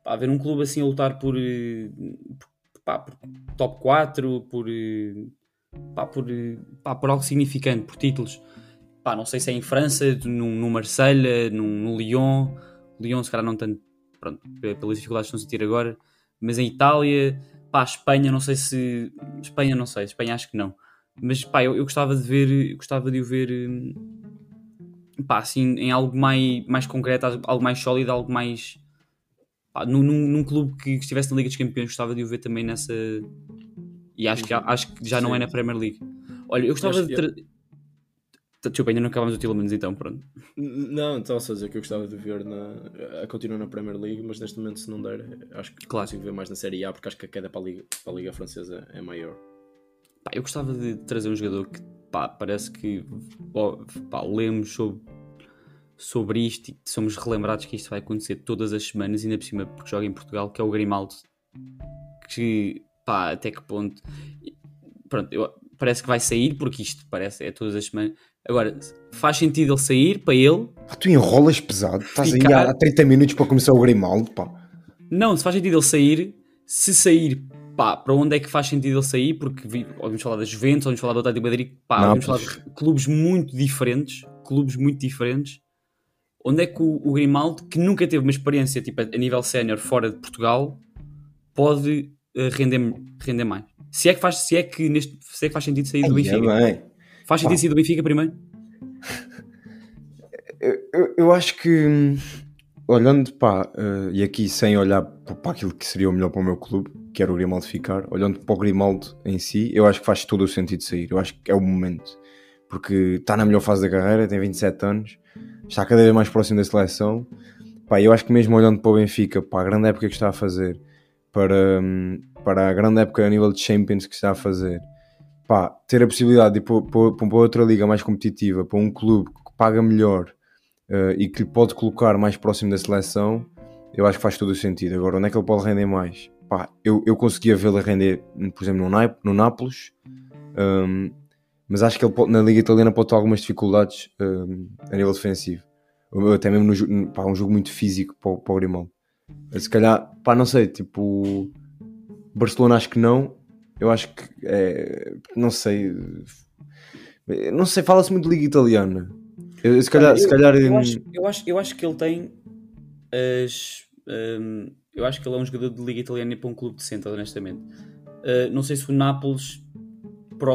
pá, ver um clube assim a lutar por, eh, por, pá, por top 4, por, eh, pá, por, eh, pá, por algo significante, por títulos. Pá, não sei se é em França, no, no Marselha, no, no Lyon. Lyon, se calhar não tanto, pronto, pe- pelas dificuldades que estão a sentir agora, mas em Itália, pá, Espanha, não sei se. Espanha, não sei, Espanha acho que não. Mas pá, eu, eu gostava de ver, gostava de o ver hum, pá, assim, em algo mais, mais concreto, algo mais sólido, algo mais pá, num, num, clube que estivesse na Liga dos Campeões, gostava de o ver também nessa. E acho que, acho que já não é na Premier League. Olha, eu gostava de. Tra... Desculpa, ainda não acabamos o Tillemans então, pronto. Não, então só dizer que eu gostava de ver na, a continuar na Premier League, mas neste momento, se não der, acho que Claro. consigo ver mais na Série A, porque acho que a queda para a Liga, para a Liga Francesa é maior. Pá, eu gostava de trazer um jogador que pá, parece que ó, pá, lemos sobre, sobre isto e somos relembrados que isto vai acontecer todas as semanas, ainda por cima porque joga em Portugal, que é o Grimaldo. Que pá, até que ponto. Pronto, eu- parece que vai sair, porque isto parece é todas as semanas. Agora, faz sentido ele sair para ele? Pá, tu enrolas pesado, estás aí Ficar- há, há 30 minutos para começar o Grimaldo, pá. Não, se faz sentido ele sair, se sair, pá, para onde é que faz sentido ele sair? Porque vi- ouvimos falar da Juventus, ouvimos falar do Atlético de Madrid, pá, ouvimos falar de clubes muito diferentes, clubes muito diferentes. Onde é que o, o Grimaldo, que nunca teve uma experiência tipo, a nível sénior fora de Portugal, pode eh, render, render mais? Se é, que faz, se, é que neste, se é que faz sentido sair do Ai, é Benfica? bem. Faz sentido Pá. sair do Benfica primeiro? Eu, eu- eu acho que olhando pá, eh, e aqui sem olhar para aquilo que seria o melhor para o meu clube, que era o Grimaldo ficar, olhando para o Grimaldo em si, eu acho que faz todo o sentido sair. Eu acho que é o momento, porque está na melhor fase da carreira, tem 27 anos, está cada vez mais próximo da seleção. Pá, eu acho que mesmo olhando para o Benfica, para a grande época que está a fazer, para, hum, para a grande época a nível de Champions que está a fazer, pá, ter a possibilidade de ir para, para, outra liga mais competitiva, para um clube que paga melhor eh, e que pode colocar mais próximo da seleção, eu acho que faz todo o sentido. Agora, onde é que ele pode render mais? Pá, eu, eu conseguia vê-lo render, por exemplo, no, Nápoles, hum, mas acho que ele pode- na Liga Italiana pode ter algumas dificuldades hum, a nível defensivo. Até mesmo no, pá, um jogo muito físico para, o- para o Grimaldo. Se calhar, pá, não sei, tipo, Barcelona acho que não. Eu acho que, é, não sei, não sei, fala-se muito de Liga Italiana. Eu- se calhar, Olha, se eu- calhar eu, hum, acho, eu, acho, eu acho que ele tem as. hum, eu acho que ele é um jogador de Liga Italiana e para um clube decente, honestamente. Uh, não sei se o Nápoles,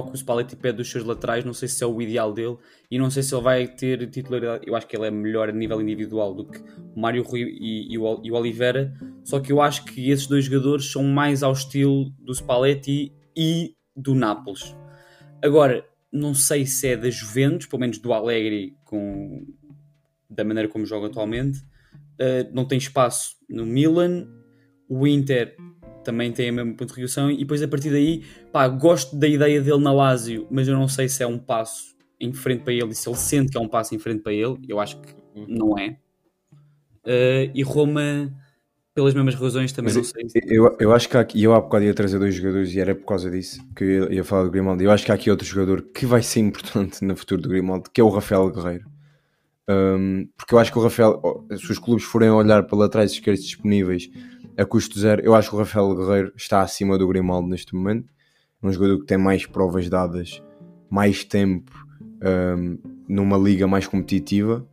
que o Spalletti pede dos seus laterais, não sei se é o ideal dele e não sei se ele vai ter titularidade. Eu acho que ele é melhor a nível individual do que o Mário Rui e, e o, e o Oliveira. Só que eu acho que esses dois jogadores são mais ao estilo do Spalletti e do Nápoles. Agora, não sei se é da Juventus, pelo menos do Alegre, com, da maneira como joga atualmente. Uh, não tem espaço no Milan. O Inter também tem a mesma contribuição. E depois, a partir daí, pá, gosto da ideia dele na Lazio, mas eu não sei se é um passo em frente para ele e se ele sente que é um passo em frente para ele. Eu acho que não é. Uh, e Roma, pelas mesmas razões, também Mas não sei. se- Eu, eu acho que há aqui, eu há bocado ia trazer dois jogadores e era por causa disso que eu ia falar do Grimaldo. Eu acho que há aqui outro jogador que vai ser importante no futuro do Grimaldo, que é o Rafael Guerreiro. Um, porque eu acho que o Rafael, se os clubes forem olhar para laterais esquerdos disponíveis a custo zero, eu acho que o Rafael Guerreiro está acima do Grimaldo neste momento. É um jogador que tem mais provas dadas, mais tempo um, numa liga mais competitiva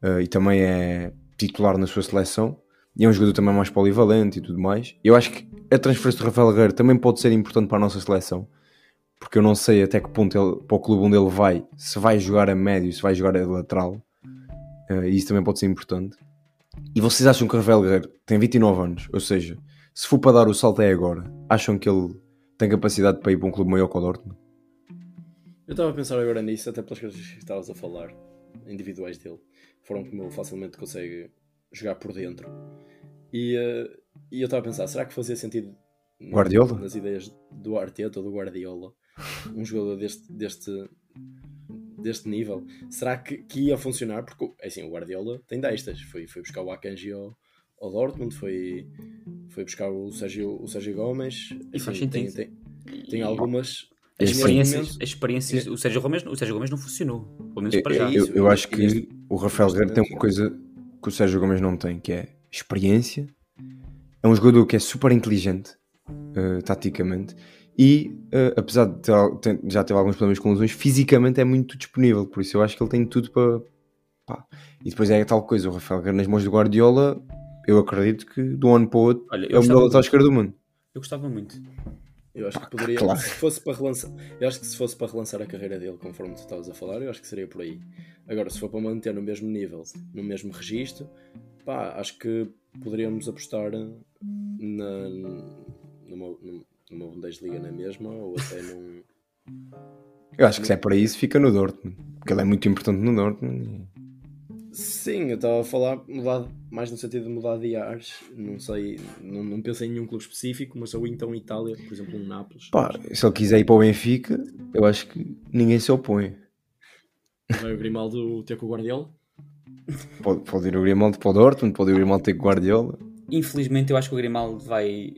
uh, e também é titular na sua seleção. E é um jogador também mais polivalente e tudo mais. Eu acho que a transferência do Rafael Guerreiro também pode ser importante para a nossa seleção. Porque eu não sei até que ponto ele, para o clube onde ele vai, se vai jogar a médio, se vai jogar a lateral. Uh, e isso também pode ser importante. E vocês acham que o Rafael Guerreiro tem 29 anos? Ou seja, se for para dar o salto é agora. Acham que ele tem capacidade para ir para um clube maior que o Dortmund? Eu estava a pensar agora nisso, até pelas coisas que estavas a falar, individuais dele, foram como ele facilmente consegue jogar por dentro. E, eh, e eu estava a pensar, será que fazia sentido Guardiola? nas ideias do Arteta ou do Guardiola um jogador deste, deste, deste nível? Será que, que ia funcionar? Porque é assim, o Guardiola tem destas. Foi, foi buscar o Akanji ao, ao Dortmund, foi, foi buscar o Sérgio, o Sérgio Gomes. E faz Assim, tem, sentido. tem, tem algumas. As experiências, as experiências o, Sérgio Gomes, o Sérgio Gomes não funcionou. Pelo menos Eu, para já. eu- eu acho que o Rafael Guerreiro tem uma coisa que o Sérgio Gomes não tem, que é experiência. É um jogador que é super inteligente, eh, taticamente, e eh, apesar de ter- ter- já ter alguns problemas com lesões, fisicamente é muito disponível. Por isso eu acho que ele tem tudo para. pá. E depois é tal coisa: o Rafael Guerreiro nas mãos do Guardiola, eu acredito que de um ano para o outro Olha, é o melhor lateral esquerdo do mundo. eu gostava muito. Eu acho que poderia, claro. se fosse para relançar, eu acho que se fosse para relançar a carreira dele, conforme tu estavas a falar, eu acho que seria por aí. Agora, se for para manter no mesmo nível, no mesmo registro, pá, acho que poderíamos apostar na, numa, numa Bundesliga na mesma, ou até num. Eu acho que se é para isso, fica no Dortmund. Porque ele é muito importante no Dortmund. Sim, eu estava a falar mudar, mais no sentido de mudar de ares, não sei, não, não pensei em nenhum clube específico, mas ou então Itália, por exemplo, um Nápoles. Pá, se ele quiser ir para o Benfica, eu acho que ninguém se opõe. Vai o Grimaldo ter com o Guardiola? Pode, pode ir o Grimaldo para o Dortmund, pode ir o Grimaldo ter com o Guardiola. Infelizmente, eu acho que o Grimaldo vai,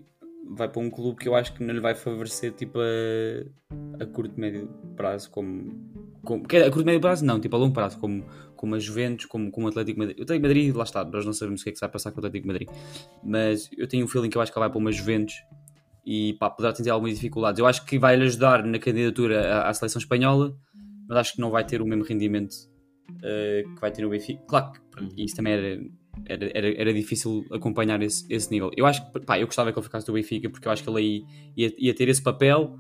vai para um clube que eu acho que não lhe vai favorecer tipo a, a curto e médio prazo, como, como quer a curto e médio prazo não, tipo a longo prazo, como, como a Juventus, como, como o Atlético Madrid. O Atlético Madrid, lá está, nós não sabemos o que é que vai passar com o Atlético Madrid, mas eu tenho um feeling que eu acho que ele vai para uma Juventus e pá, poderá ter algumas dificuldades. Eu acho que vai lhe ajudar na candidatura à, à seleção espanhola, mas acho que não vai ter o mesmo rendimento eh, que vai ter no Benfica. Claro que pronto, isso também era, era, era, era difícil acompanhar esse, esse nível. Eu acho que pá, eu gostava que ele ficasse do Benfica porque eu acho que ele aí ia, ia ter esse papel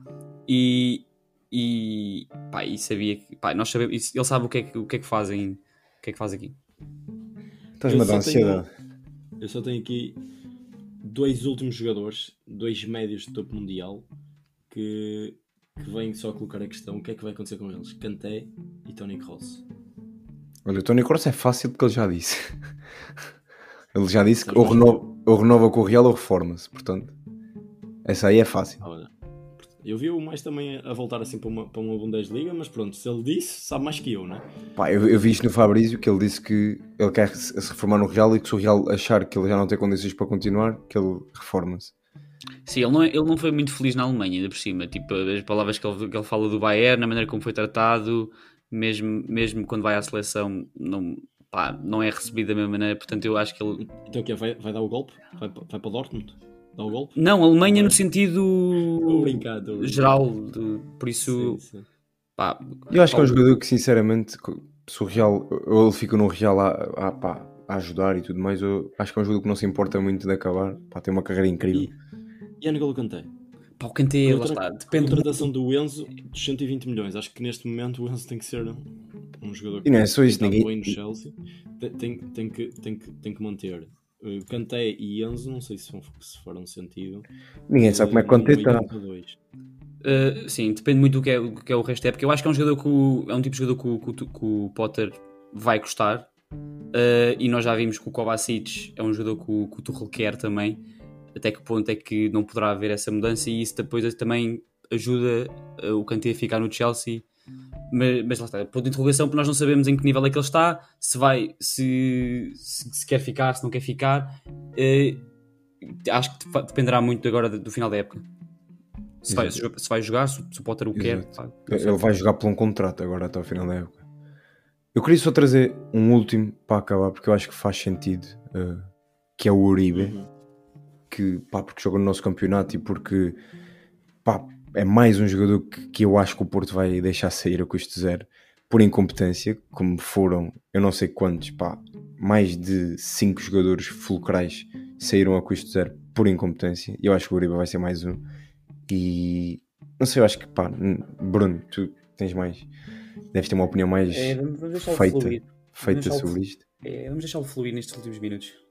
e, e, pá, e sabia que pá, nós sabemos, ele sabe o que é que, o que, é que fazem, o que é que faz aqui. Estás-me a Eu dar só tenho- ansiedade. Eu só tenho aqui dois últimos jogadores, dois médios de topo mundial, que, que vêm só colocar a questão: o que é que vai acontecer com eles? Kanté e Tony Kroos. Olha, o Tony Kroos é fácil porque ele já disse. ele já disse que ou renova, ou renova com o Real ou reforma-se. Portanto, essa aí é fácil. Olha, eu vi o mais também a voltar assim para uma, para uma Bundesliga, mas pronto, se ele disse, sabe mais que eu, né? Pá, eu, eu vi isto no Fabrício que ele disse que ele quer se se reformar no Real e que se o Real achar que ele já não tem condições para continuar, que ele reforma-se. Sim, ele não, é- ele não foi muito feliz na Alemanha, ainda por cima. Tipo, as palavras que ele, que ele fala do Bayern, na maneira como foi tratado, mesmo, mesmo quando vai à seleção, não, pá, não é recebido da mesma maneira. Portanto, eu acho que ele. Então o quê? Vai, vai dar o golpe? Vai, vai para o Dortmund? Dá o golpe? Não, Alemanha no sentido brincar, geral, de- por isso, Sim, sim. pá, Eu acho que é um jogador que, sinceramente, se o Real, ou ele fica no Real a, a, pá, a ajudar e tudo mais, eu acho que é um jogador que não se importa muito de acabar. Pá, tem uma carreira incrível. E, e a N'Golo Kanté? Pá, o Kanté, lá está, depende muito. Contratação do Enzo dos 120 milhões. Acho que neste momento o Enzo tem que ser um jogador E não é só isso, ninguém- bem no Chelsea. Tem, tem, tem, que, tem, que, tem que manter. Kanté e Enzo, não sei se, vão, se farão sentido. Ninguém sabe como é que Kanté está. Uh, sim, depende muito do que, é, do que é o resto da época. Eu acho que é um jogador que o- é um tipo de jogador que o, que o- que o Potter vai gostar. Uh, e nós já vimos que o Kovacic é um jogador que o, que o Tuchel quer também. Até que ponto é que não poderá haver essa mudança e isso depois também ajuda uh, o Kanté a ficar no Chelsea. Mas, mas lá está, ponto de interrogação porque nós não sabemos em que nível é que ele está, se vai, se, se, se quer ficar, se não quer ficar. Uh, acho que dependerá muito agora do, do final da época. Se vai, se vai jogar, se, se o Potter o quer. Pá, Ele vai jogar por um contrato agora até ao final da época. Eu queria só trazer um último para acabar, porque eu acho que faz sentido, uh, que é o Uribe, Uhum. Que, pá, porque joga no nosso campeonato e porque pá, é mais um jogador que, que eu acho que o Porto vai deixar sair a custo zero por incompetência, como foram, eu não sei quantos, pá, mais de 5 jogadores fulcrais saíram a custo zero por incompetência, e eu acho que o Uribe vai ser mais um. E não sei, eu acho que, pá, Bruno, tu tens mais, deves ter uma opinião mais É, feita, feita sobre isto. É, vamos deixá-lo fluir nestes últimos minutos.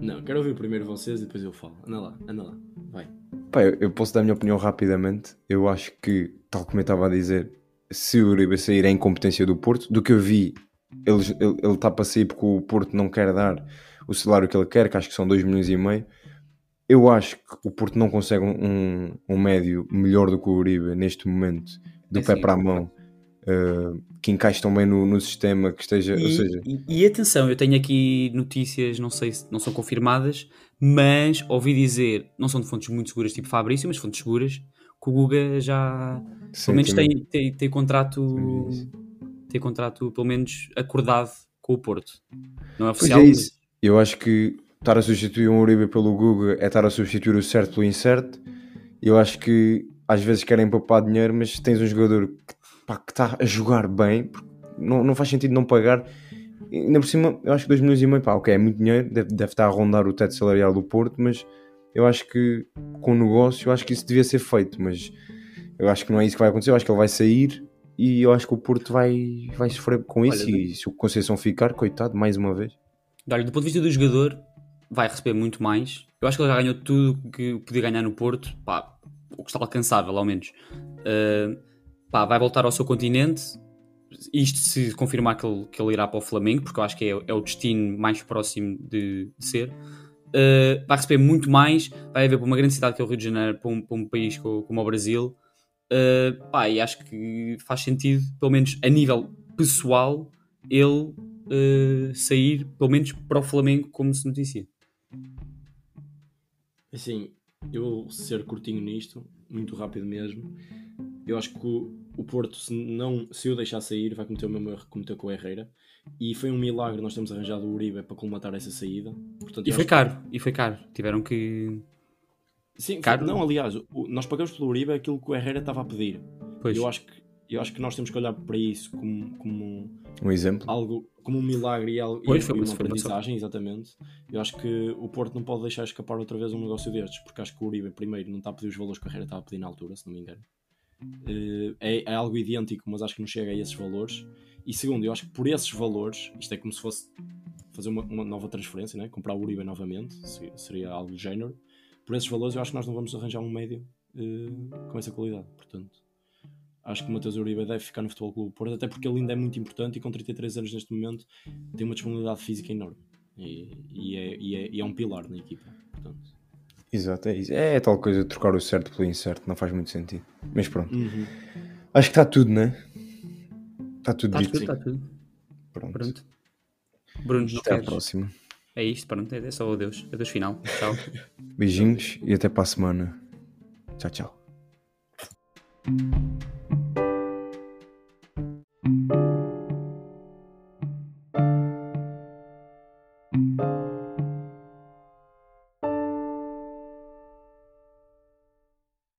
Não, quero ouvir primeiro vocês e depois eu falo. Anda lá, anda lá. Vai. Pá, eu, eu posso dar a minha opinião rapidamente. Eu acho que, tal como eu estava a dizer, se o Uribe sair é incompetência do Porto, do que eu vi ele, ele, ele está para sair porque o Porto não quer dar o salário que ele quer, que acho que são 2 milhões e meio. Eu acho que o Porto não consegue um, um médio melhor do que o Uribe neste momento, do É pé sim, para a mão, uh, que encaixe também no, no sistema, que esteja. ou E, seja, e- e atenção, eu tenho aqui notícias, não sei se não são confirmadas, mas ouvi dizer, não são de fontes muito seguras, tipo Fabrício, mas fontes seguras, que o Guga já sim, pelo menos tem, tem, tem contrato Também vi tem contrato pelo menos acordado com o Porto. Não é Pois oficial, é mas-. Eu acho que estar a substituir um Uribe pelo Guga é estar a substituir o certo pelo incerto. Eu acho que às vezes querem poupar dinheiro, mas tens um jogador que, pá, que está a jogar bem, porque não, não faz sentido não pagar. E, Ainda por cima, eu acho que 2 milhões e meio, pá, ok, é muito dinheiro, deve, deve estar a rondar o teto salarial do Porto, mas eu acho que com o negócio, eu acho que isso devia ser feito, mas eu acho que não é isso que vai acontecer, eu acho que ele vai sair e eu acho que o Porto vai, vai sofrer com isso Olha, e se o Conceição ficar, coitado, mais uma vez. Olha, do ponto de vista do jogador, vai receber muito mais. Eu acho que ele já ganhou tudo que podia ganhar no Porto, pá, o que está alcançável, ao menos. Uh, pá, vai voltar ao seu continente. Isto se confirmar que ele, que ele irá para o Flamengo, porque eu acho que é, é o destino mais próximo de, de ser. Uh, vai receber muito mais, vai haver para uma grande cidade que é o Rio de Janeiro, para um, para um país co- como, o Brasil. Uh, pá, e acho que faz sentido, pelo menos a nível pessoal, ele uh, sair, pelo menos para o Flamengo, como se noticia. Assim, eu vou ser curtinho nisto, muito rápido mesmo. Eu acho que o, o Porto, se, não, se o deixar sair, vai cometer o mesmo erro que cometeu com o Herrera. E foi um milagre nós termos arranjado o Uribe para colmatar essa saída. Portanto, E foi caro, e foi caro. Tiveram que. que- Sim, caro. não, aliás, o- nós pagamos pelo Uribe aquilo que o Herrera estava a pedir. Pois, Eu acho, que, eu acho que nós temos que olhar para isso como, como Um exemplo. algo como um milagre e, algo, Pois, e foi uma aprendizagem, exatamente. Eu acho que o Porto não pode deixar escapar outra vez um negócio destes, porque acho que o Uribe, primeiro, não está a pedir os valores que o Herrera estava a pedir na altura, se não me engano. Eh, É, é algo idêntico, mas acho que não chega a esses valores. E segundo, eu acho que por esses valores, isto é como se fosse fazer uma, uma nova transferência, né? comprar o Uribe novamente, se- seria algo do género. Por esses valores, eu acho que nós não vamos arranjar um médio eh, com essa qualidade. Portanto, acho que o Matheus Uribe deve ficar no Futebol Clube Porto, até porque ele ainda é muito importante e com 33 anos neste momento tem uma disponibilidade física enorme. E, e é, e é- e é um pilar na equipa. Portanto. Exato, é isso. É tal coisa de trocar o certo pelo incerto, não faz muito sentido. Mas pronto. Uhum. Acho que está tudo, né? Está tudo está dito. tudo, está tudo. Pronto. Pronto. Bruno, Até à próxima. É isto, pronto. É só adeus. Adeus final. Tchau. Beijinhos e até para a semana. Tchau, tchau.